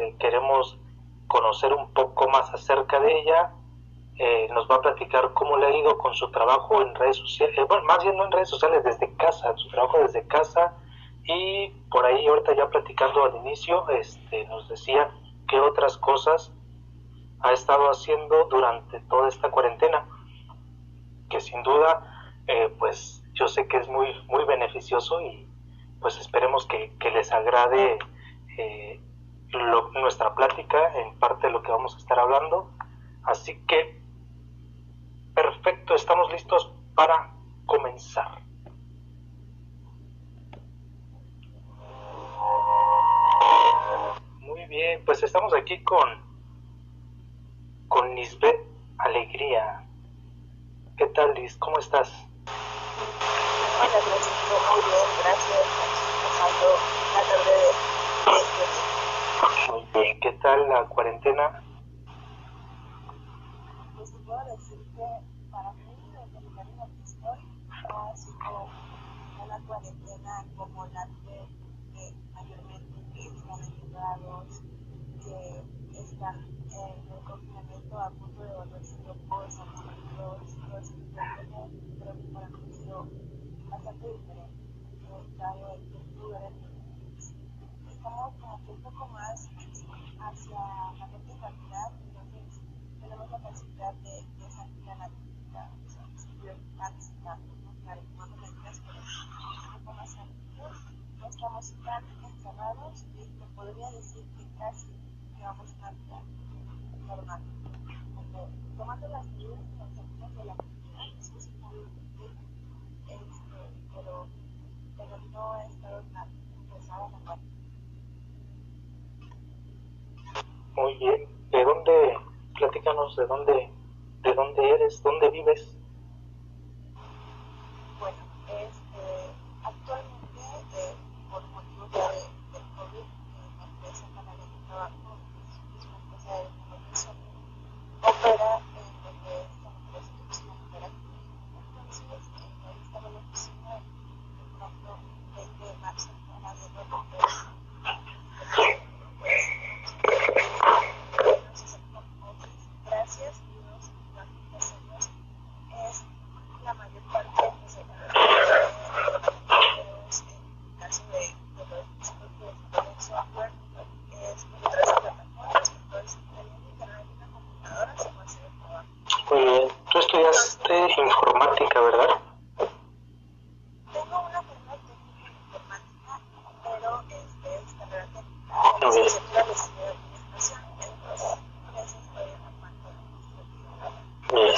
eh, queremos conocer un poco más acerca de ella eh, nos va a platicar cómo le ha ido con su trabajo en redes sociales, eh, bueno, más bien en redes sociales, desde casa, su trabajo desde casa y por ahí ahorita ya platicando al inicio, este, nos decía qué otras cosas ha estado haciendo durante toda esta cuarentena, que sin duda, eh, pues yo sé que es muy, muy beneficioso y pues esperemos que, les agrade nuestra plática, en parte de lo que vamos a estar hablando. Así que Perfecto, estamos listos para comenzar. Muy bien, pues estamos aquí con con Lisbeth Alegría. ¿Qué tal, Liz? ¿Cómo estás? Francisco. Muy bien, gracias. La tarde de... Muy bien, ¿qué tal la cuarentena? como la que mayormente están encerrados, que están en el confinamiento a punto de volverse locos, aburridos, todo ese tipo de cosas, creo que para mí ha sido bastante diferente. He estado en cultura, estamos como que un poco más hacia la mente realidad, entonces tenemos la capacidad de, de salir a la vida, o sea, anticipando, ¿no? Claro, tomando medidas, pero un poco más no estamos tan encerrados y te podría decir que casi llevamos una vida normal. Como tomando las medidas salimos de la comunidad, eso es muy este, pero, pero no he estado tan pesada la parte. Muy bien. ¿De dónde, platícanos de dónde, de dónde eres, dónde vives?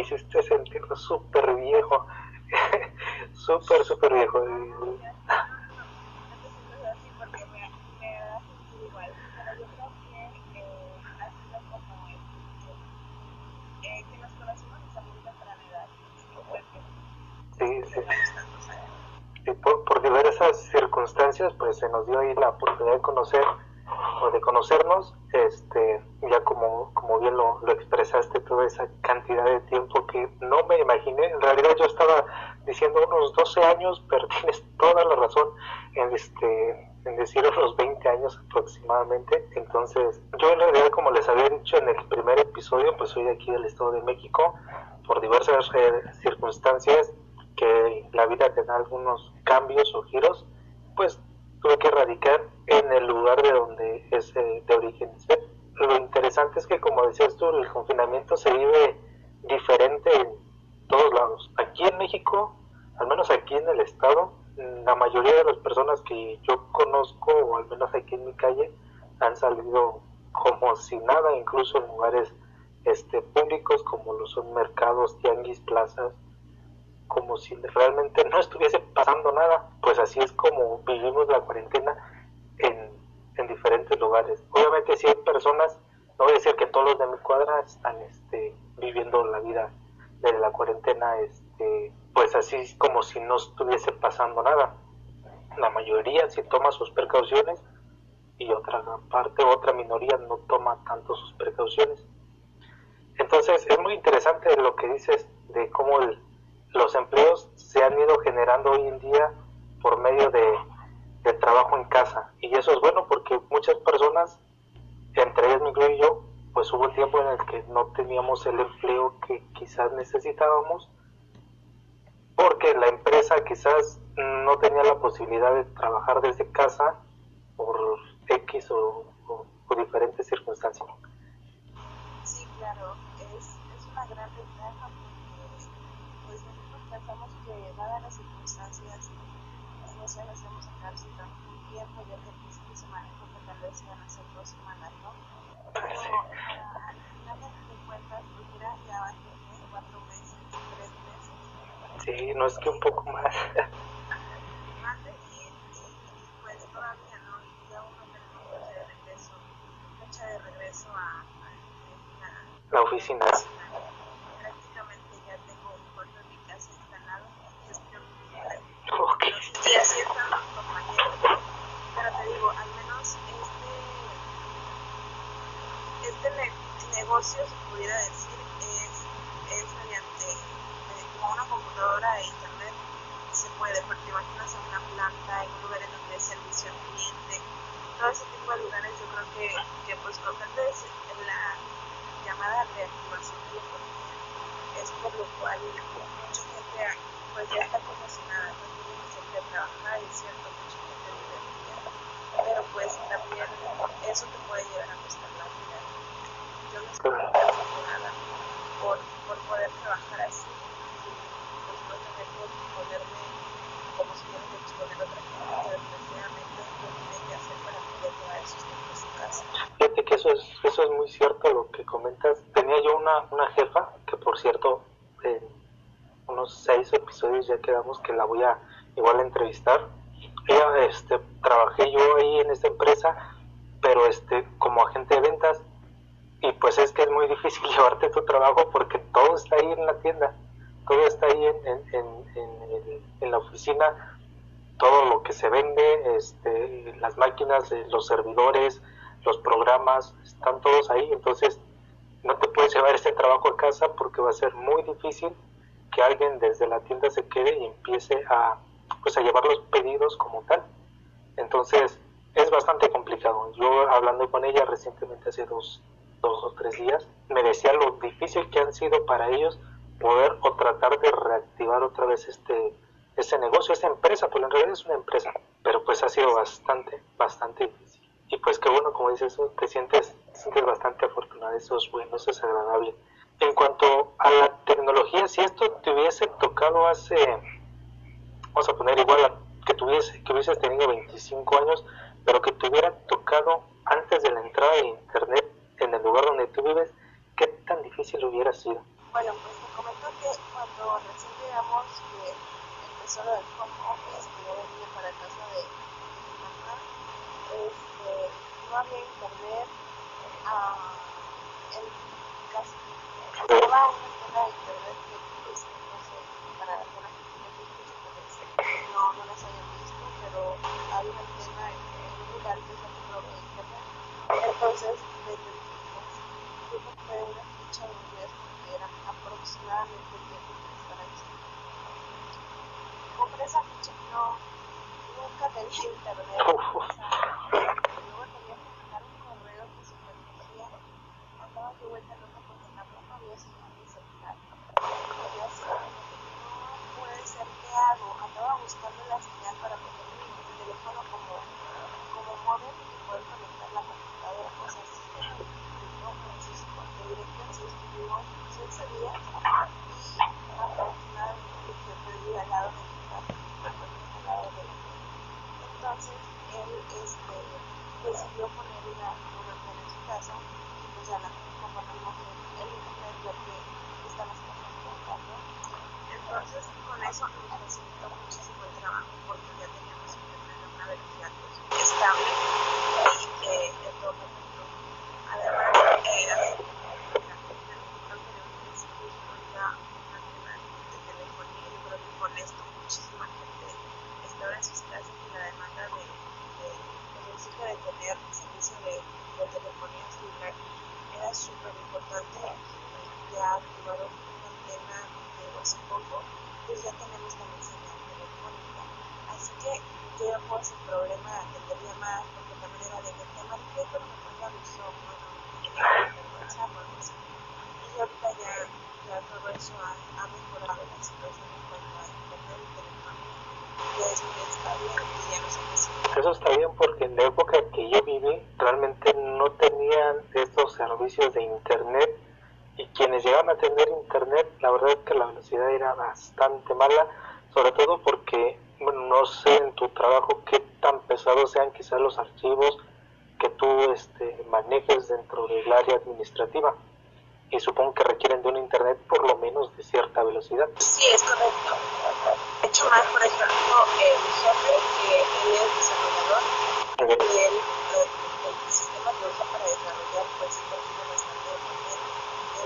hiciste sentir súper viejo, súper, súper viejo. Sí, sí. Y por, por diversas circunstancias, pues se nos dio ahí la oportunidad de conocer o de conocernos, este, ya como, como bien lo, lo expresaste, toda esa cantidad de tiempo que no me imaginé, en realidad yo estaba diciendo unos 12 años, pero tienes toda la razón en, este, en decir unos 20 años aproximadamente, entonces yo en realidad como les había dicho en el primer episodio, pues soy de aquí del Estado de México, por diversas eh, circunstancias que la vida te da algunos cambios o giros, pues tuve que radicar en el lugar de donde es eh, de origen. Lo interesante es que, como decías tú, el confinamiento se vive diferente en todos lados. Aquí en México, al menos aquí en el estado, la mayoría de las personas que yo conozco, o al menos aquí en mi calle, han salido como si nada, incluso en lugares este, públicos como lo son mercados, tianguis, plazas, como si realmente no estuviese pasando nada. Pues así es como vivimos la cuarentena en, en diferentes lugares. Obviamente si hay personas, no voy a decir que todos los de mi cuadra están este, viviendo la vida de la cuarentena este, pues así como si no estuviese pasando nada. La mayoría sí toma sus precauciones y otra parte, otra minoría no toma tanto sus precauciones. Entonces es muy interesante lo que dices de cómo los empleos se han ido generando hoy en día por medio de, trabajo en casa. Y eso es bueno porque muchas personas, entre ellas me incluyo yo, pues hubo un tiempo en el que no teníamos el empleo que quizás necesitábamos porque la empresa quizás no tenía la posibilidad de trabajar desde casa por X o, diferentes circunstancias. Sí, claro, es, es una gran ventaja pensamos que dadas las circunstancias no sé, hacemos sacar su un tiempo, ya que el principio de semana que tal vez van a ser dos semanas, ¿no? Pero al final de cuentas, pues mira, ya van cuatro meses, tres meses Sí, no es que un poco más. pues todavía no, ya uno tenemos fecha de regreso, fecha de regreso a, a, la oficina. Prácticamente ya tengo un cuarto en mi casa instalado, y es que y así están los compañeros. Pero te digo, al menos este, este ne negocio, se pudiera decir, es, es mediante una computadora e internet se puede, porque imaginas en una planta, en un lugar en donde hay servicio al cliente, todo ese tipo de lugares yo creo que, que pues con en la llamada reactivación de la economía es por lo cual mucha gente pues ya está condicionada, no tiene que trabajar, y cierto, mucha gente vive pero pues también eso te puede llevar a costar la vida. Yo me estoy afortunada por, por poder trabajar así ponerme como si yo me exponer otra cosa, pero desgraciadamente yo tiene que hacer para poder llevar esos tiempos a casa. Fíjate que eso es, eso es cierto lo que comentas. Tenía yo una, una jefa, que por cierto, en unos seis episodios ya quedamos que la voy a igual a entrevistar. Ella, este, trabajé yo ahí en esta empresa, pero este, como agente de ventas, y pues es que es muy difícil llevarte tu trabajo porque todo está ahí en la tienda todo está ahí en, en, en, la oficina, todo lo que se vende, este, las máquinas, eh, los servidores, los programas, están todos ahí, entonces no te puedes llevar este trabajo a casa porque va a ser muy difícil que alguien desde la tienda se quede y empiece a, pues, a llevar los pedidos como tal. Entonces es bastante complicado. Yo hablando con ella recientemente hace dos, dos o tres días, me decía lo difícil que han sido para ellos poder o tratar de reactivar otra vez este, este negocio, esta empresa, pues en realidad es una empresa, pero pues ha sido bastante, bastante difícil. Y pues que bueno, como dices, te sientes, te sientes bastante afortunado, eso es bueno, eso es agradable. En cuanto a la tecnología, si esto te hubiese tocado hace, vamos a poner igual que tuviese, que hubieses tenido 25 años, pero que te hubiera tocado antes de la entrada de internet en el lugar donde tú vives, ¿qué tan difícil hubiera sido? Bueno, pues te comento que cuando recién llegamos, que empezó lo del home office, que yo venía para casa de, mi mamá, este, no había internet uh, en casa. Estaba una tienda de internet que, pues, no sé, para alguna gente que pues, no, no las haya visto, pero hay una tienda en, en un lugar que es el de internet. Entonces, desde el yo compré una ficha de inglés era aproximadamente el tiempo que estaba Compré esa ficha, no, nunca tenía internet. ha mejorado la situación en cuanto a internet y telefonía. Y eso está bien, ya. Eso está bien porque en la época que yo viví realmente no tenían estos servicios de internet y quienes llegaban a tener internet, la verdad es que la velocidad era bastante mala, sobre todo porque, bueno, no sé en tu trabajo qué tan pesados sean quizás los archivos que tú este, manejes dentro del área administrativa y supongo que requieren de un internet por lo menos de cierta velocidad. Sí, es correcto. De hecho, más, por ejemplo, el jefe, que él es desarrollador, y él, el, sistema que usa para desarrollar, pues consume bastante internet.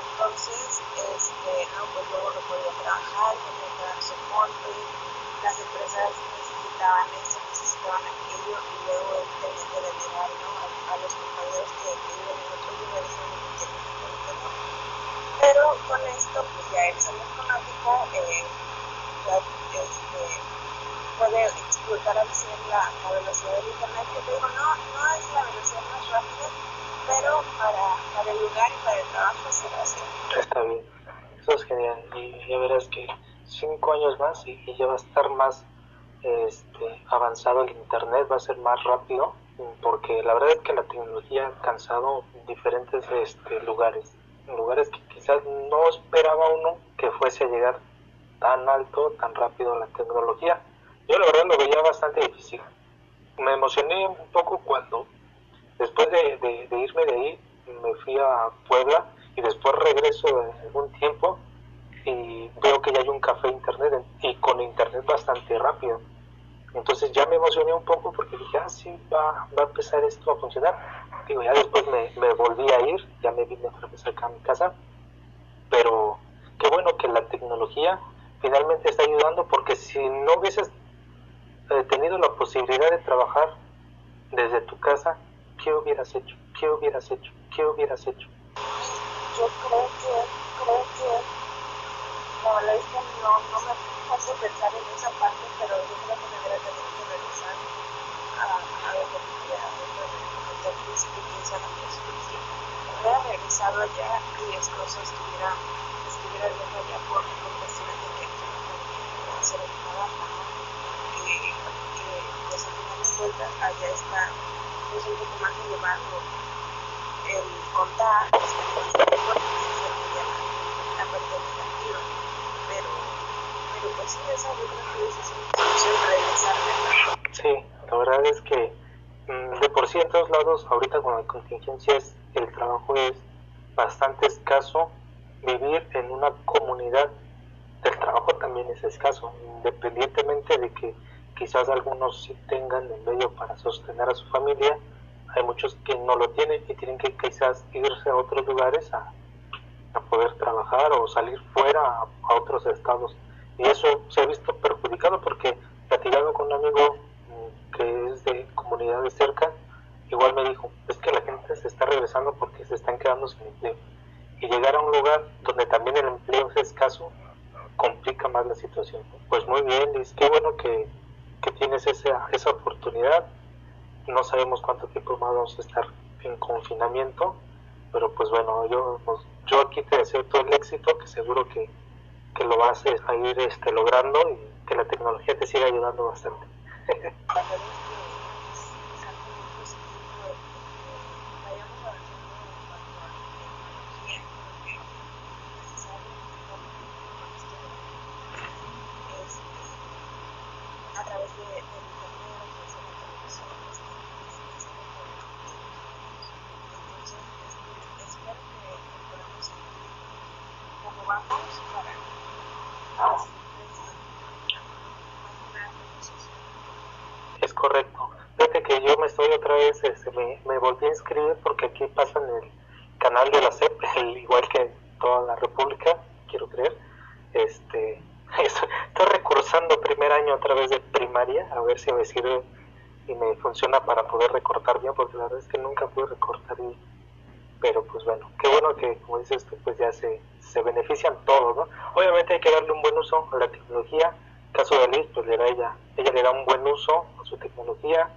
Entonces, este, no, pues luego no podía trabajar, tenía que dar soporte, las empresas necesitaban eso, necesitaban aquello, y luego él tenía que delegar ¿no? a, a los compañeros que, que viven en otros lugares donde no tienen internet pero con esto pues ya el salud económico eh, este, puede explotar al 100 la, velocidad del internet. Que digo no, no es la velocidad más rápida pero para, para el lugar y para el trabajo se va a hacer. Está bien. Eso es genial. Y ya verás que cinco años más y, y ya va a estar más este, avanzado el internet va a ser más rápido porque la verdad es que la tecnología ha alcanzado diferentes este, lugares lugares que quizás no esperaba uno que fuese a llegar tan alto, tan rápido la tecnología. Yo la verdad lo veía bastante difícil. Me emocioné un poco cuando, después de, irme de ahí, me fui a Puebla y después regreso en algún tiempo y veo que ya hay un café internet y con internet bastante rápido. Entonces ya me emocioné un poco porque dije, ah, sí, va, va a empezar esto a funcionar. Digo, ya después me, volví a ir, ya me vine otra vez acá a mi casa. Pero qué bueno que la tecnología finalmente está ayudando porque si no hubieses eh, tenido la posibilidad de trabajar desde tu casa, ¿qué hubieras hecho? ¿Qué hubieras hecho? ¿Qué hubieras hecho? Yo creo que, creo que, la verdad es que no, no me hace pensar en esa parte, pero yo creo que me hubiera tenido que regresar a, a vivía, desde el principio que hice la construcción. Me hubiera regresado allá y las cosas estuviera, estuviera viendo allá por, por cuestiones de que yo no hacer el trabajo, ¿no? Que, que pues al final de cuentas allá está pues un poco más elevado el contar, pues, el la parte negativa, pero pues sí, la verdad es que mm, de por sí en todos lados, ahorita con la contingencia, el trabajo es bastante escaso. Vivir en una comunidad del trabajo también es escaso, independientemente de que quizás algunos sí tengan el medio para sostener a su familia, hay muchos que no lo tienen y tienen que quizás irse a otros lugares a, a poder trabajar o salir fuera a, otros estados y eso se ha visto perjudicado porque platicando con un amigo mm, que es de comunidades cerca, igual me dijo, es que la gente se está regresando porque se están quedando sin empleo. Y llegar a un lugar donde también el empleo es escaso, complica más la situación. Pues muy bien, Liz, qué bueno que, que tienes esa, esa oportunidad. No sabemos cuánto tiempo más vamos a estar en confinamiento, pero pues bueno, yo, pues, yo aquí te deseo todo el éxito, que seguro que que lo vas a ir este, logrando y que la tecnología te siga ayudando bastante. otra vez este, me, volví a inscribir porque aquí pasan el canal de la CEP, igual que en toda la República, quiero creer. Este, estoy recursando primer año a través de primaria, a ver si me sirve y me funciona para poder recortar bien, porque la verdad es que nunca pude recortar bien. Pero pues bueno, qué bueno que, como dices tú, pues ya se, se benefician todos, ¿no? Obviamente hay que darle un buen uso a la tecnología. caso de Liz, pues le da ella, ella le da un buen uso a su tecnología,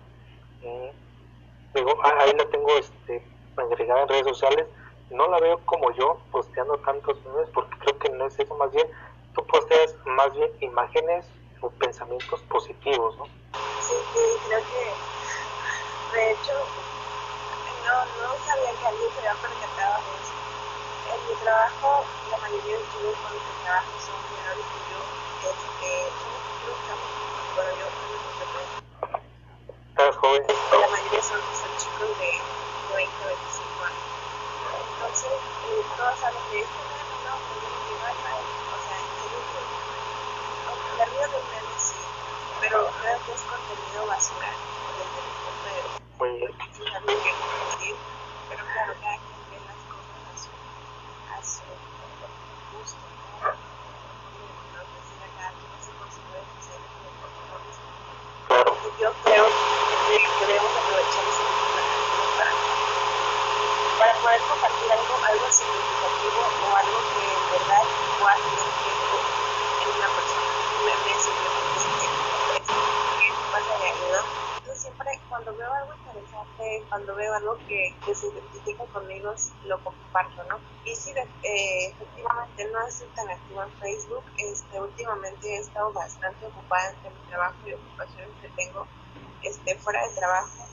digo, ah, ahí la tengo este, agregada en redes sociales. No la veo como yo posteando tantos memes porque creo que no es eso, más bien tú posteas más bien imágenes o pensamientos positivos, ¿no? Sí, creo que de hecho no, no sabía que alguien se había percatado de eso. En mi trabajo, la mayoría de los chicos con los que trabajo son menores que yo, este, son bueno, yo ¿Estás joven? La mayoría son, son chicos de 20 o 25 años. Entonces, eh, todos saben de esto, no, no, no, no, o sea, en serio que, aunque la vida de ustedes sí, pero creo que es contenido basura desde mi punto de vista. Muy bien. Sí, es algo que compartir, pero claro, cada quien ve las cosas a su, a su gusto, ¿no? Como decir acá, que no se considera oficial de los Claro. yo creo que debemos aprovechar ese tipo de actividades para, para poder compartir algo, algo significativo o algo que en verdad pueda tener efecto en una persona. No es simplemente de ayuda. Entonces siempre cuando veo algo interesante, cuando veo algo que, que se identifica conmigo, lo comparto, ¿no? Y sí, eh, efectivamente no estoy tan activa en Facebook. Este, últimamente he estado bastante ocupada entre mi trabajo y ocupaciones que tengo este, fuera de trabajo,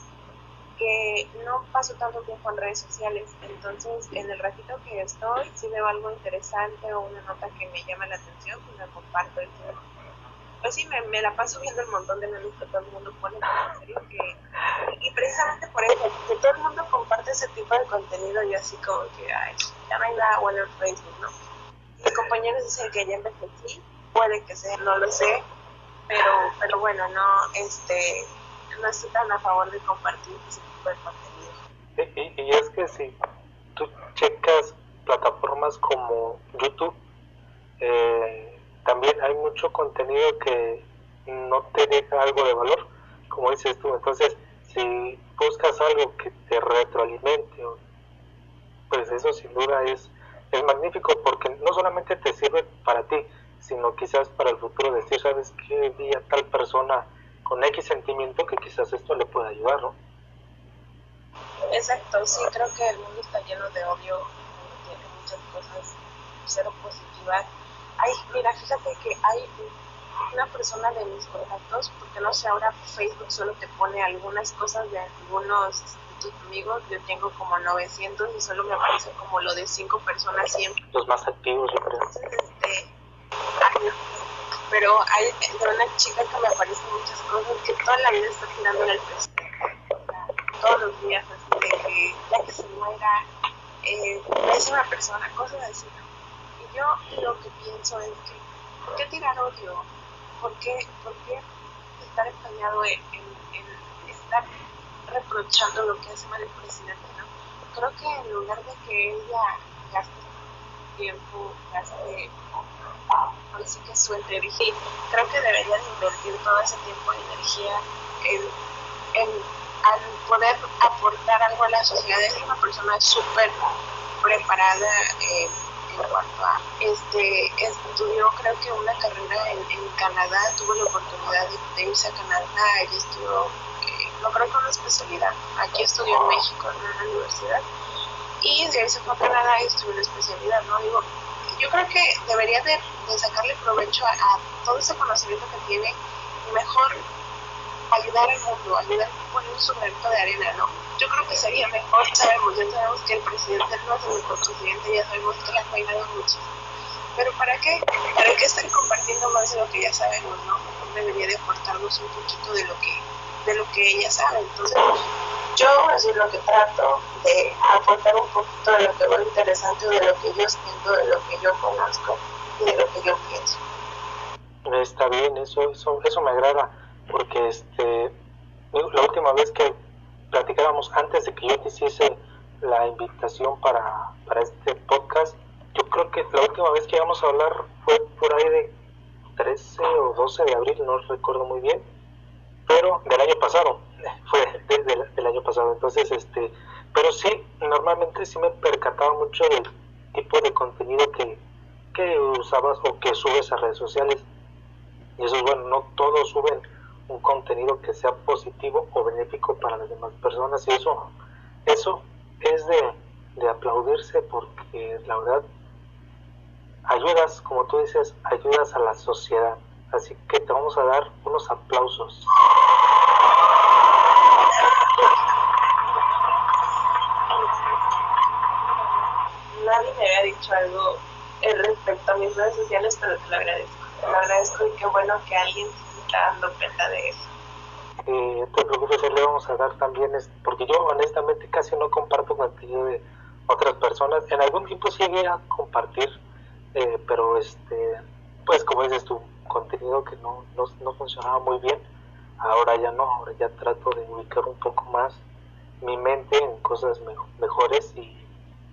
que no paso tanto tiempo en redes sociales. Entonces, en el ratito que estoy, si veo algo interesante o una nota que me llama la atención, pues la comparto. Pues sí, me, me la paso viendo el montón de memes que todo el mundo pone, serio que... Y precisamente por eso, que todo el mundo comparte ese tipo de contenido y así como que, ay, ya hay nada bueno en Facebook, ¿no? Mis compañeros dicen que ya envejecí, puede que sea, no lo sé, pero, pero bueno, no, este, no estoy tan a favor de compartir ese tipo de contenido. Y, y- y es que si tú checas plataformas como YouTube, eh, también hay mucho contenido que no te deja algo de valor, como dices tú. Entonces, si buscas algo que te retroalimente, pues eso sin duda es, es magnífico porque no solamente te sirve para ti, sino quizás para el futuro decir, sabes que vi a tal persona con X sentimiento que quizás esto le pueda ayudar, ¿no? Exacto, sí, creo que el mundo está lleno de odio, tiene muchas cosas cero positivas. Ay, mira, fíjate que hay una persona de mis contactos, porque no sé, ahora Facebook solo te pone algunas cosas de algunos este, tus amigos, yo tengo como 900 y solo me aparece como lo de cinco personas siempre. Los más activos, yo creo. Entonces, este, ay, pero hay de una chica que me aparecen muchas cosas que toda la vida está tirando en el presente. Todos los días, así de que ya que se muera, eh, pésima persona, cosas así. Y yo lo que pienso es que, ¿por qué tirar odio? ¿Por qué, por qué estar empeñado en, en- en estar reprochando lo que hace mal el presidente? ¿no? Creo que en lugar de que ella gaste tiempo, gaste así que su energía, creo que debería de invertir todo ese tiempo y energía en, en al poder aportar algo a la sociedad. Es una persona súper preparada eh, en cuanto a, este, estudió creo que una carrera en, en Canadá, tuvo la oportunidad de, de irse a Canadá, ella estudió, eh, no creo que una especialidad, aquí estudió en México en una universidad y de ahí se fue a Canadá y estudió una especialidad, ¿no? Digo, yo creo que debería de, sacarle provecho a, todo ese conocimiento que tiene y mejor ayudar al mundo, ayudar a poner su de arena, ¿no? Yo creo que sería mejor, sabemos, ya sabemos que el presidente no es el mejor presidente, ya sabemos que le ha fallado mucho. Pero ¿para qué? ¿Para qué estar compartiendo más de lo que ya sabemos, no? Mejor debería de aportarnos un poquito de lo que, de lo que ella sabe. Entonces, yo así lo que trato de aportar un poquito de lo que veo interesante, de lo que yo siento, de lo que yo conozco y de lo que yo pienso. Está bien, eso, eso, eso me agrada, porque este, la última vez que platicábamos, antes de que yo te hiciese la invitación para, para este podcast, yo creo que la última vez que íbamos a hablar fue por ahí de 13 o 12 de abril, no recuerdo muy bien, pero del año pasado, fue de- de- del año pasado, entonces, este, pero sí, normalmente sí me percataba mucho del tipo de contenido que, que usabas o que subes a redes sociales. Y eso es bueno, no todos suben un contenido que sea positivo o benéfico para las demás personas. Y eso, eso es de, de aplaudirse porque la verdad ayudas, como tú dices, ayudas a la sociedad. Así que te vamos a dar unos aplausos. nadie me había dicho algo respecto a mis redes sociales, pero te lo agradezco. Te lo agradezco y qué bueno que alguien se está dando cuenta de eso. Eh, te preocupes, le vamos a dar también, porque yo honestamente casi no comparto contenido de otras personas. En algún tiempo sí llegué a compartir, eh, pero este, pues como dices tu contenido que no, no, no funcionaba muy bien, ahora ya no, ahora ya trato de ubicar un poco más mi mente en cosas mejores y,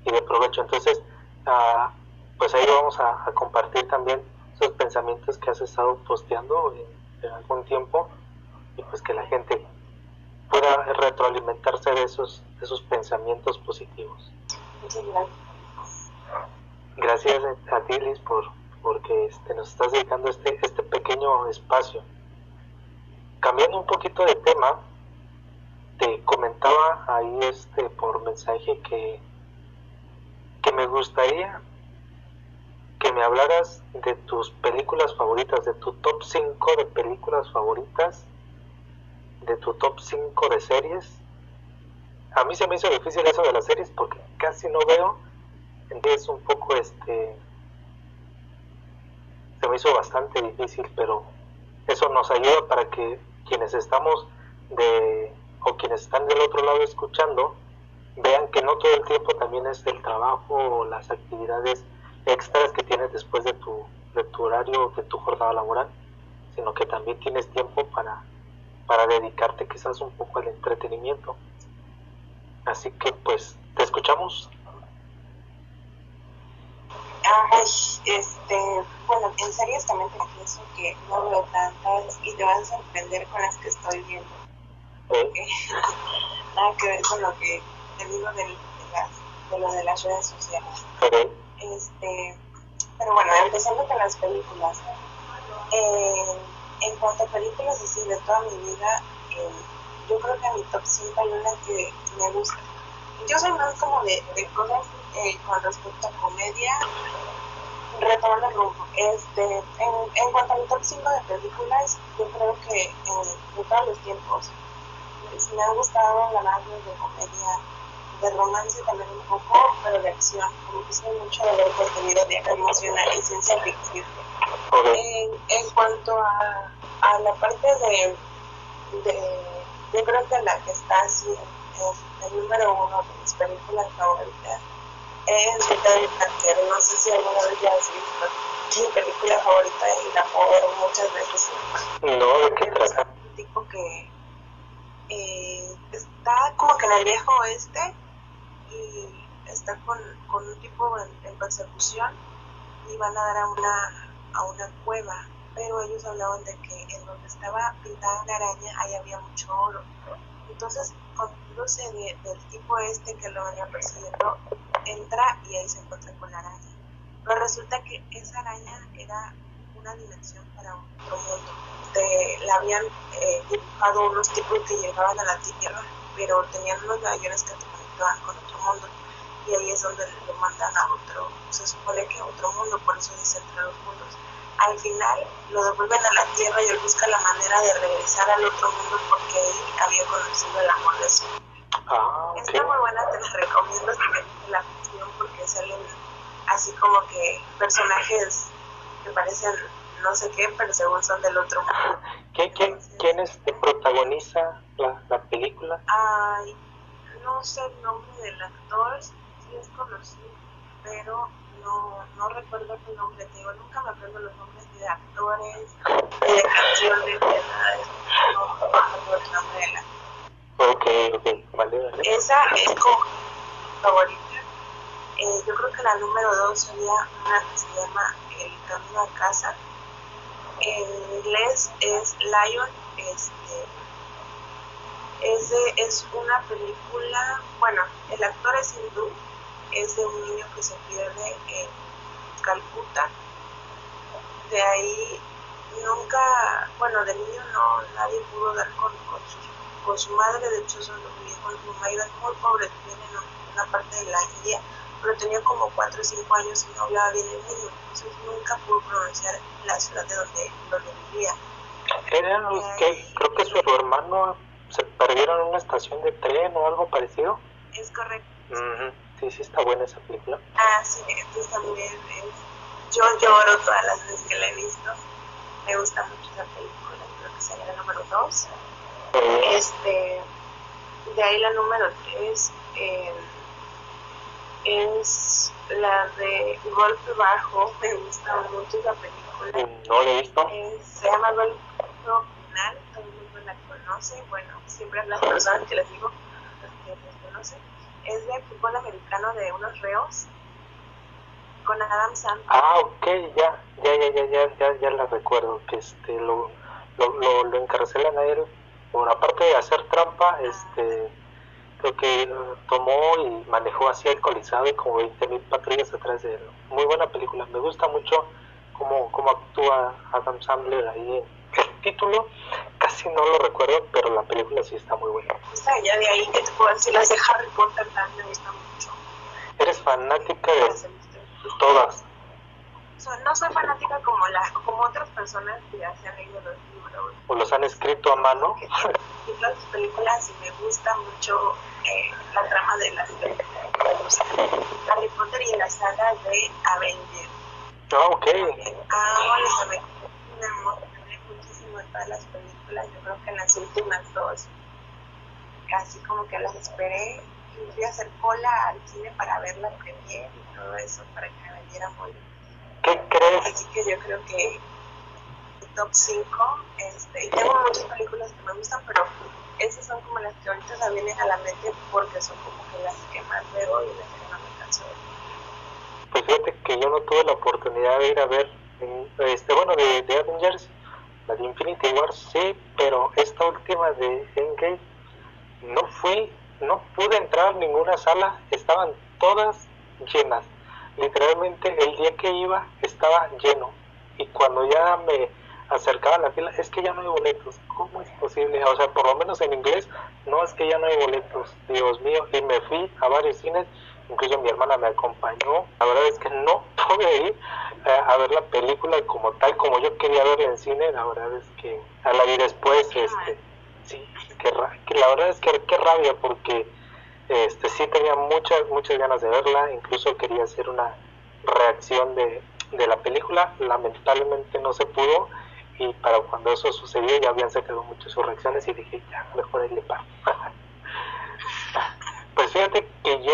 de provecho. Entonces, ah, pues ahí vamos a, compartir también esos pensamientos que has estado posteando en, algún tiempo y pues que la gente pueda retroalimentarse de esos, esos pensamientos positivos. Muchas gracias. Gracias a ti, Liz, por, porque este, nos estás dedicando este, este pequeño espacio. Cambiando un poquito de tema, te comentaba ahí este por mensaje que, que me gustaría que me hablaras de tus películas favoritas, de tu top 5 de películas favoritas, de tu top 5 de series. A mí se me hizo difícil eso de las series porque casi no veo, entonces un poco este me hizo bastante difícil, pero eso nos ayuda para que quienes estamos de, o quienes están del otro lado escuchando, vean que no todo el tiempo también es el trabajo o las actividades extras que tienes después de tu, de tu horario, de tu jornada laboral, sino que también tienes tiempo para, para dedicarte quizás un poco al entretenimiento. Así que pues, ¿te escuchamos? Ay, este, bueno, en series también te confieso que no veo tantas y te van a sorprender con las que estoy viendo. Porque nada que ver con lo que te digo de, las, de lo de las redes sociales. Este, pero bueno, empezando con las películas. Eh, en cuanto a películas así de toda mi vida, eh, yo creo que a mi top 5 hay una que me gusta. Yo soy más como de, de cosas eh, con respecto a comedia, retomando el rumbo. Este, en, en cuanto a mi top 5 de películas, yo creo que en, de todos los tiempos pues, me ha gustado más de comedia, de romance también un poco, pero de acción. como que soy mucho de ver contenido de emocional y ciencia ficción. En, en cuanto a, a la parte de, de, yo creo que la que está así es el número uno de mis películas favoritas es Peter No sé si alguna vez ya has visto mi película favorita y la puedo ver muchas veces. No, ¿de qué trata? Un tipo que eh, está como que en el viejo oeste y está con, con un tipo en, persecución y van a dar a una, a una cueva, pero ellos hablaban de que en donde estaba pintada la araña ahí había mucho oro. Entonces, contándose de, del tipo este que lo venía persiguiendo, entra y ahí se encuentra con la araña. Pero resulta que esa araña era una dimensión para otro mundo. la habían eh, dibujado unos tipos que llegaban a la Tierra, pero tenían unos medallones que te conectaban con otro mundo. Y ahí es donde lo mandan a otro, se supone que a otro mundo, por eso dice entre los mundos. Al final lo devuelven a la Tierra y él busca la manera de regresar al otro mundo porque ahí había conocido el amor de su Ah, Está muy buena, te la recomiendo si la ficción porque salen así como que personajes que parecen no sé qué, pero según son del otro mundo. ¿Quién, quién, ¿quién este, protagoniza la, la película? Ay, no sé el nombre del actor, sí es conocido, pero no, no recuerdo el nombre, te digo, nunca me acuerdo los nombres de actores, de canciones, de nada no me acuerdo el nombre de la Ok, ok, vale, vale. Esa es como favorita. Eh, yo creo que la número dos sería una que se llama El Camino a Casa. En inglés es Lion. Este, es, es una película, bueno, el actor es hindú, es de un niño que se pierde en Calcuta. De ahí nunca, bueno, de niño no, nadie pudo dar con, con con su madre, de hecho son los viejos, su mamá era muy pobre, viene en una parte de la India, pero tenía como 4 o 5 años y no hablaba bien el idioma, entonces nunca pudo pronunciar la ciudad de donde, donde vivía. ¿Eran los que creo que su hermano se perdieron en una estación de tren o algo parecido? Es correcto, Sí, sí está buena esa película. Ah, sí, entonces también es... Yo lloro todas las veces que la he visto. Me gusta mucho esa película, creo que sería la número 2. Este, de ahí la número 3 eh, es la de Golpe Bajo. Me gusta mucho esa película. No la he visto. se llama Golpe Final, todo el mundo la conoce. Bueno, siempre las personas que les digo, las que las conocen. Es de fútbol americano de unos reos con Adam Sandler. Ah, ok, ya, ya, ya, ya, ya, ya, ya la recuerdo, que este, lo, lo, lo, lo encarcelan a él por aparte de hacer trampa, este, creo que tomó y manejó así alcoholizado y como 20 mil patrullas atrás de él. Muy buena película, me gusta mucho cómo, cómo actúa Adam Sandler ahí. El título casi no lo recuerdo, pero la película sí está muy buena. ya de ahí que te puedo decir, las de Harry Potter también me gustan mucho. ¿Eres fanática de todas? no soy fanática como las como otras personas que ya se han leído los libros. O los han escrito a mano. Y las películas y me gusta mucho eh, la trama de las películas. Harry Potter y la saga de Avengers. Ah, ok. Amo las Avengers. Me muchísimo todas las películas. Yo creo que en las últimas dos casi como que las esperé y fui a hacer cola al cine para ver la premier y todo eso para que me vendieran boletos ¿Qué crees? Así que yo creo que top 5, este, tengo muchas películas que me gustan, pero esas son como las que ahorita se vienen a la mente porque son como que las que más veo y las que más me canso Pues fíjate que yo no tuve la oportunidad de ir a ver, este, bueno, de, de Avengers, la de Infinity War, sí, pero esta última de Endgame, no fui, no pude entrar a ninguna sala, estaban todas llenas. Literalmente el día que iba estaba lleno. Y cuando ya me acercaba a la fila es que ya no hay boletos, ¿cómo es posible? O sea, por lo menos en inglés, no es que ya no hay boletos, Dios mío, y me fui a varios cines, incluso mi hermana me acompañó, la verdad es que no pude ir a ver la película como tal, como yo quería verla en cine, la verdad es que a la vi después, este, sí, que, la verdad es que qué rabia porque este, sí tenía muchas, muchas ganas de verla, incluso quería hacer una reacción de, de la película, lamentablemente no se pudo y para cuando eso sucedió ya habían sacado muchas sus reacciones y dije, ya, mejor ahí le paro. pues fíjate que yo...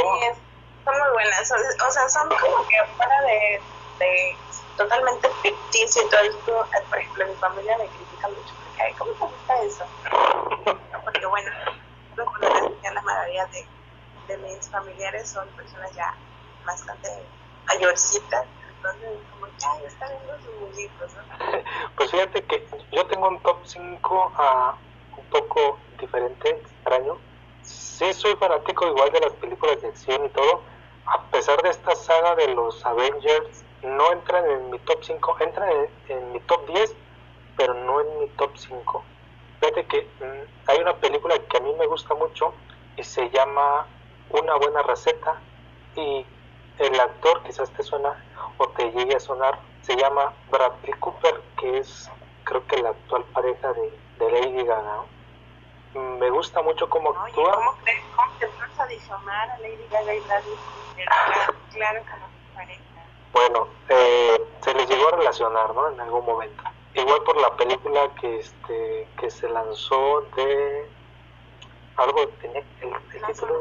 son muy buenas, o sea, son como que fuera de, de totalmente ficticio y todo esto, por ejemplo, mi familia me critica mucho porque, ¿cómo te gusta eso? porque bueno, las maravillas de de mis familiares son personas ya bastante mayorcitas, entonces como ya están viendo sus ¿no? Pues fíjate que yo tengo un top 5 uh, un poco diferente, extraño. Sí soy fanático igual de las películas de acción y todo, a pesar de esta saga de los Avengers, no entran en mi top 5, entran en, mi top 10, pero no en mi top 5. Fíjate que mm, hay una película que a mí me gusta mucho y se llama una buena receta y el actor quizás te suena o te llegue a sonar, se llama Bradley Cooper, que es creo que la actual pareja de, de Lady Gaga. Me gusta mucho cómo actúa. ¿cómo, crees, ¿Cómo te vas a a Lady Gaga y Bradley Cooper? Claro, que no pareja. Bueno, eh, se les llegó a relacionar, ¿no? En algún momento. Igual por la película que este que se lanzó de algo tenía el, el título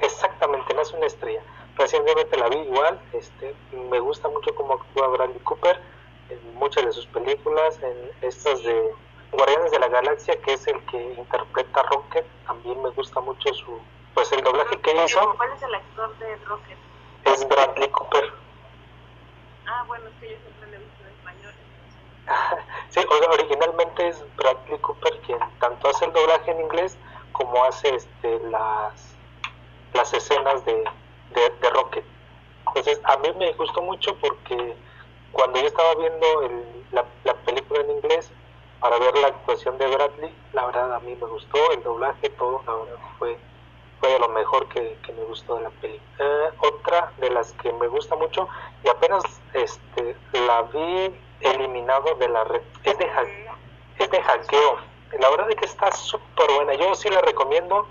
Exactamente, no es una estrella. Recientemente la vi igual, este, me gusta mucho cómo actúa Bradley Cooper en muchas de sus películas, en estas de Guardianes de la Galaxia, que es el que interpreta a Rocket, también me gusta mucho su, pues el doblaje que hizo. ¿Cuál es el actor de Rocket? Es Bradley Cooper. Ah, bueno, es que yo siempre lo he visto en español. sí, originalmente es Bradley Cooper quien tanto hace el doblaje en inglés como hace este las las escenas de, de, Rocket. Entonces, a mí me gustó mucho porque cuando yo estaba viendo el, la, la, película en inglés, para ver la actuación de Bradley, la verdad a mí me gustó, el doblaje, todo, la verdad fue, fue de lo mejor que, me gustó de la película. Eh, otra de las que me gusta mucho, y apenas este, la vi eliminado de la red, es de, es de hackeo. La verdad es que está súper buena, yo sí la recomiendo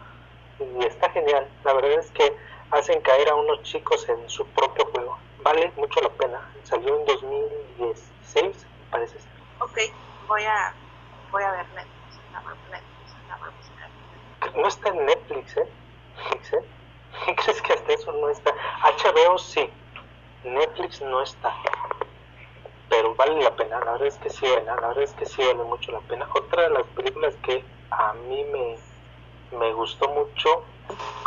y está genial. La verdad es que hacen caer a unos chicos en su propio juego. Vale mucho la pena. Salió en 2016, parece ser. Ok, voy a, voy a ver Netflix. No está en Netflix, ¿eh? ¿eh? ¿Crees que hasta eso no está? HBO sí, Netflix no está. Pero vale la pena, la verdad es que sí, la verdad es que sí vale mucho la pena. Otra de las películas que a mí me, me gustó mucho.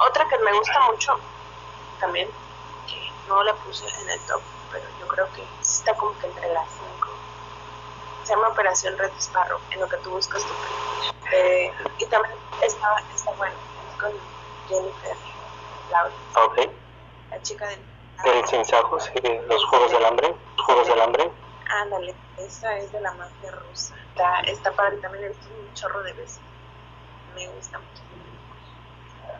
Otra que me gusta mucho también, que no la puse en el top, pero yo creo que está como que entre las. Se llama Operación Red Sparrow, en lo que tú buscas tu. Eh, y también está, está bueno, con Jennifer Lawrence. Ok. La chica del... Del sinsajo, sí, de los Juegos del Hambre. Juegos del Hambre. Ándale, esa es de la mafia rusa. Está, está padre, también he visto un chorro de veces. Me gusta mucho.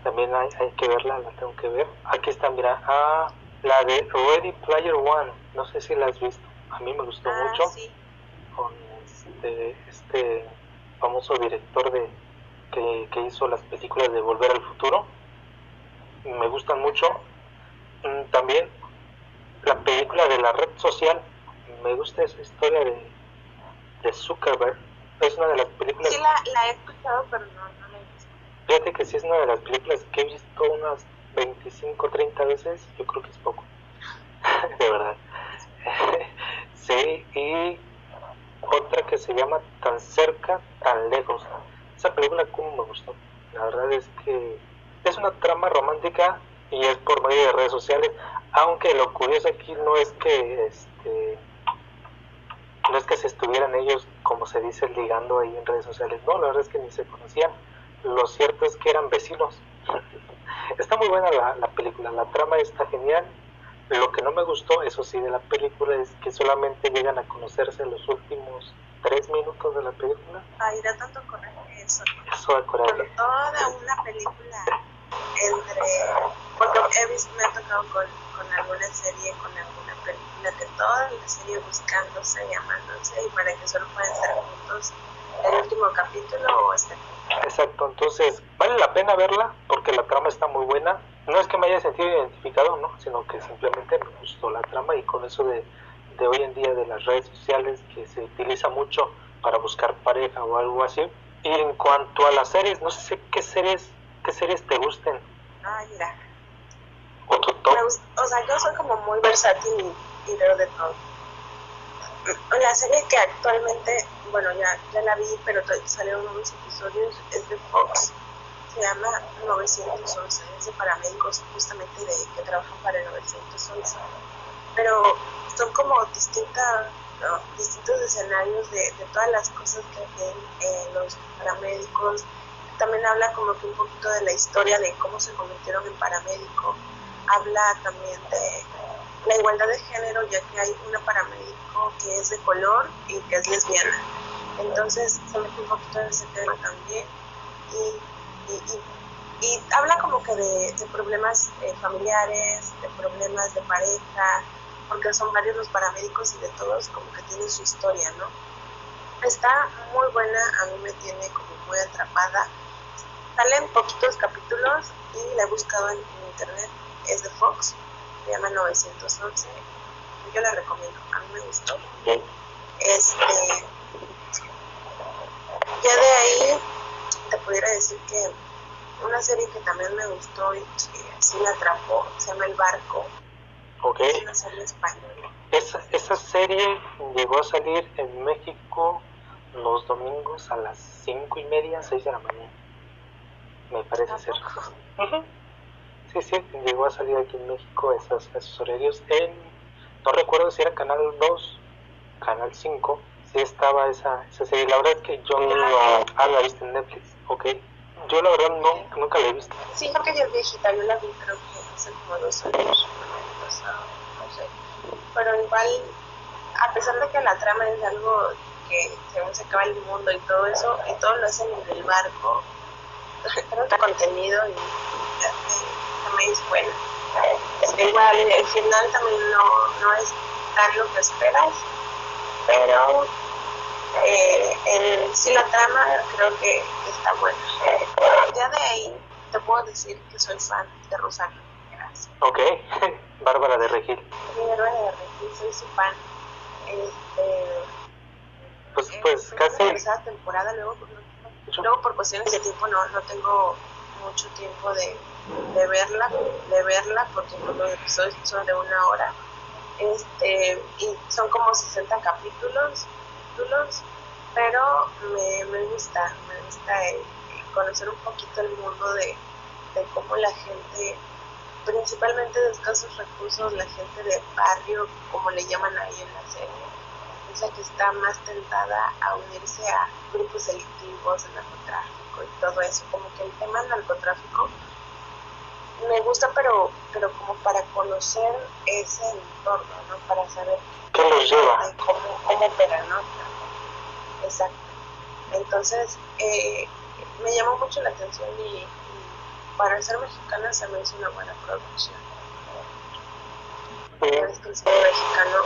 También hay, hay que verla, la tengo que ver. Aquí está, mira, ah, la de Ready Player One. No sé si la has visto. A mí me gustó Ah, mucho. sí. Con este, este famoso director de que, que hizo las películas de Volver al Futuro. Me gustan mucho. Mm, También la película de la red social. Me gusta esa historia de, de Zuckerberg. Es una de las películas. Sí la, la he escuchado, pero no, no la he visto. Fíjate que sí es una de las películas que he visto unas 25, 30 veces. Yo creo que es poco. de verdad. sí, y otra que se llama Tan cerca, tan lejos. Esa película como me gustó. La verdad es que es una trama romántica y es por medio de redes sociales. Aunque lo curioso aquí no es que este no es que se estuvieran ellos, como se dice, ligando ahí en redes sociales. No, la verdad es que ni se conocían. Lo cierto es que eran vecinos. está muy buena la, la película, la trama está genial. Lo que no me gustó, eso sí, de la película es que solamente llegan a conocerse los últimos tres minutos de la película. Ay, da tanto coraje eso. Eso da coraje. toda una película entre... Porque he visto, me ha tocado con, con alguna serie, con alguna película, que toda la serie buscándose y amándose y para que solo puedan estar juntos el último capítulo o este Exacto, entonces vale la pena verla porque la trama está muy buena. No es que me haya sentido identificado, no, sino que simplemente me gustó la trama y con eso de, de hoy en día de las redes sociales que se utiliza mucho para buscar pareja o algo así. Y en cuanto a las series, no sé qué series, qué series te gusten Ay, mira. o tu top. Me gusta- o sea, yo soy como muy versátil y, y veo de todo. La serie que actualmente, bueno, ya, ya la vi, pero salieron nuevos episodios, es de Fox. Se llama 911, es de paramédicos justamente de que trabajan para el 911. Pero son como distintas, ¿no? distintos escenarios de, de todas las cosas que hacen eh, los paramédicos. También habla como que un poquito de la historia de cómo se convirtieron en paramédico habla también de la igualdad de género, ya que hay una paramédico que es de color y que es lesbiana. Entonces se mete un poquito en ese tema también. Y, y, y, y habla como que de, de problemas eh, familiares, de problemas de pareja, porque son varios los paramédicos y de todos como que tienen su historia, ¿no? Está muy buena, a mí me tiene como muy atrapada. Salen poquitos capítulos y la he buscado en, en internet es de Fox, se llama 911. Yo la recomiendo, a mí me gustó. Este, ya de ahí te pudiera decir que una serie que también me gustó y que sí me atrapó se llama El Barco, Ok. es una serie española. Esa, esa serie llegó a salir en México los domingos a las cinco y media, 6 de la mañana. Me parece ser. Ujú. Sí, sí, llegó a salir aquí en México esos, esos horarios. En, no recuerdo si era Canal 2, Canal 5, sí estaba esa, esa serie. La verdad es que yo no... Ah, la viste en Netflix, ok. Yo la verdad no, nunca la he visto. Sí, creo que ya es viejita, yo la vi creo que hace como dos años, no sé. Pero igual, a pesar de que la trama es algo que según se acaba el mundo y todo eso, y todo lo hacen en el barco, que contenido y también es bueno. Igual, el final también no, no es tan lo que esperas, pero eh, en sí la trama creo que está buena. Ya de ahí te puedo decir que soy fan de Rosario. Palacio. Ok, Bárbara de Regil. Bárbara de Regil, soy su fan. Este, pues, eh, pues casi... La temporada, luego, pues, luego por cuestiones de tiempo no, no tengo mucho tiempo de, de verla, de verla porque los episodios son de una hora. Este, y son como 60 capítulos, pero me, gusta, me gusta eh, conocer un poquito el mundo de, cómo la gente, principalmente de escasos recursos, la gente de barrio, como le llaman ahí en la serie, es la que está más tentada a unirse a grupos delictivos, el narcotráfico y todo eso, como que el tema del narcotráfico me gusta, pero, pero como para conocer ese entorno, ¿no? Para saber ¿Qué los lleva? Cómo, cómo opera, ¿no? Exacto. Entonces, eh, me llamó mucho la atención y, y, para ser mexicana se me hizo una buena producción. Sí. Es que el cine mexicano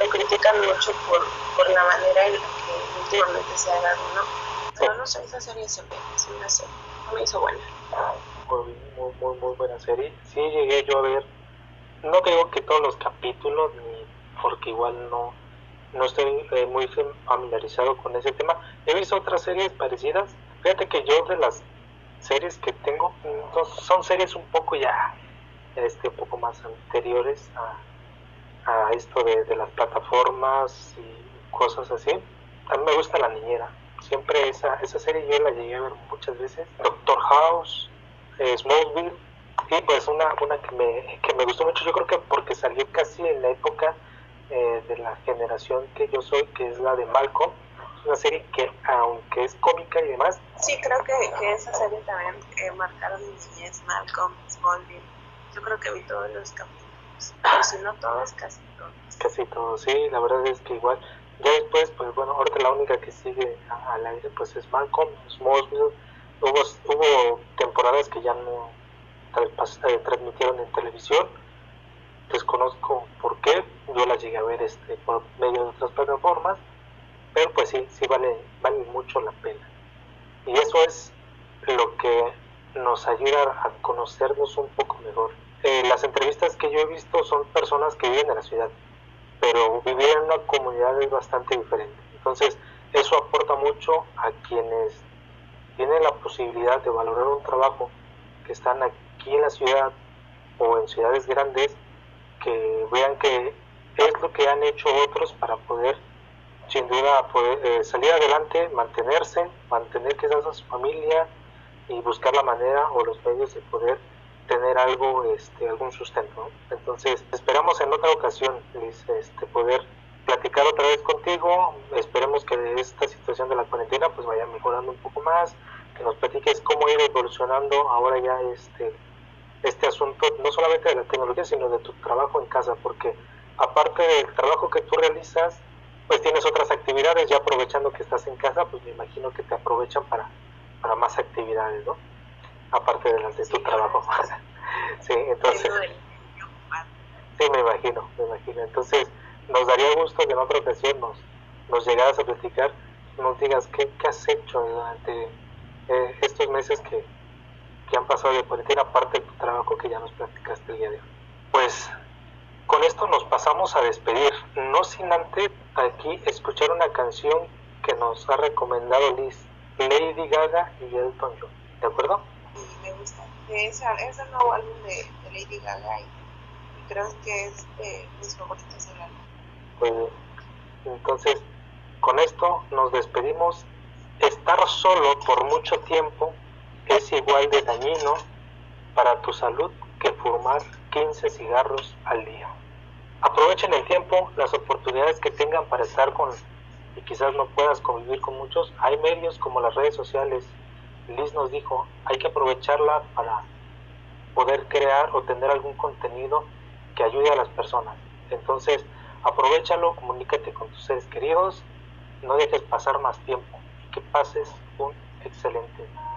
lo critican mucho por, por la manera en la que últimamente se ha dado, ¿no? Pero no sé, esa serie se me, se me hace, me hizo buena. Muy, muy, muy, buena serie. Sí llegué yo a ver, no digo que todos los capítulos, ni porque igual no, no estoy eh, muy familiarizado con ese tema. He visto otras series parecidas. Fíjate que yo de las series que tengo son series un poco ya, este, un poco más anteriores a, a esto de, las plataformas y cosas así. A me gusta La Niñera. Siempre esa, esa serie yo la llegué a ver muchas veces. Doctor House, Smallville. Y pues una, una que, me, que me gustó mucho, yo creo que porque salió casi en la época eh, de la generación que yo soy, que es la de Malcolm. Es una serie que, aunque es cómica y demás. Sí, creo que, que esa serie también eh, marcaron mi niñez, Malcolm, Smallville. Yo creo que vi todos los capítulos. Si no todos, casi todos. Casi todos, sí, la verdad es que igual. Ya después, pues bueno, ahorita la única que sigue al aire pues es Malcolm, Smallville. Hubo, hubo temporadas que ya no eh, transmitieron en televisión desconozco por qué, yo las llegué a ver este por medio de otras plataformas, pero pues sí, sí vale, vale mucho la pena. Y eso es lo que nos ayuda a conocernos un poco mejor. Eh, las entrevistas que yo he visto son personas que viven en la ciudad, pero vivir en una comunidad es bastante diferente. Entonces, eso aporta mucho a quienes tienen la posibilidad de valorar un trabajo que están aquí en la ciudad o en ciudades grandes que vean que es lo que han hecho otros para poder, sin duda, poder, eh, salir adelante, mantenerse, mantener quizás a su familia y buscar la manera o los medios de poder tener algo, este, algún sustento. Entonces, esperamos en otra ocasión, Liz, este, poder platicar otra vez contigo. Esperemos que de esta situación de la cuarentena pues vaya mejorando un poco más, que nos platiques cómo ir evolucionando ahora ya este este asunto no solamente de la tecnología, sino de tu trabajo en casa, porque aparte del trabajo que tú realizas, pues tienes otras actividades, ya aprovechando que estás en casa, pues me imagino que te aprovechan para, para más actividades, ¿no? Aparte de las de tu sí, trabajo. sí, entonces... Sí, me imagino, me imagino. Entonces, nos daría gusto que en otra ocasión nos, nos llegaras a platicar, nos digas qué, has hecho durante eh, estos meses que, han pasado de cuarentena, aparte de tu trabajo que ya nos platicaste el día de hoy. Pues con esto nos pasamos a despedir, no sin antes aquí escuchar una canción que nos ha recomendado Liz, Lady Gaga y Elton John, ¿de acuerdo? Me gusta. Es, es el nuevo álbum de, Lady Gaga y, creo que es de mis favoritos del álbum. Pues, entonces, con esto nos despedimos. Estar solo por mucho tiempo es igual de dañino para tu salud que fumar 15 cigarros al día. Aprovechen el tiempo, las oportunidades que tengan para estar con y quizás no puedas convivir con muchos. Hay medios como las redes sociales. Liz nos dijo, hay que aprovecharla para poder crear o tener algún contenido que ayude a las personas. Entonces, aprovechalo, comunícate con tus seres queridos, no dejes pasar más tiempo y que pases un excelente día.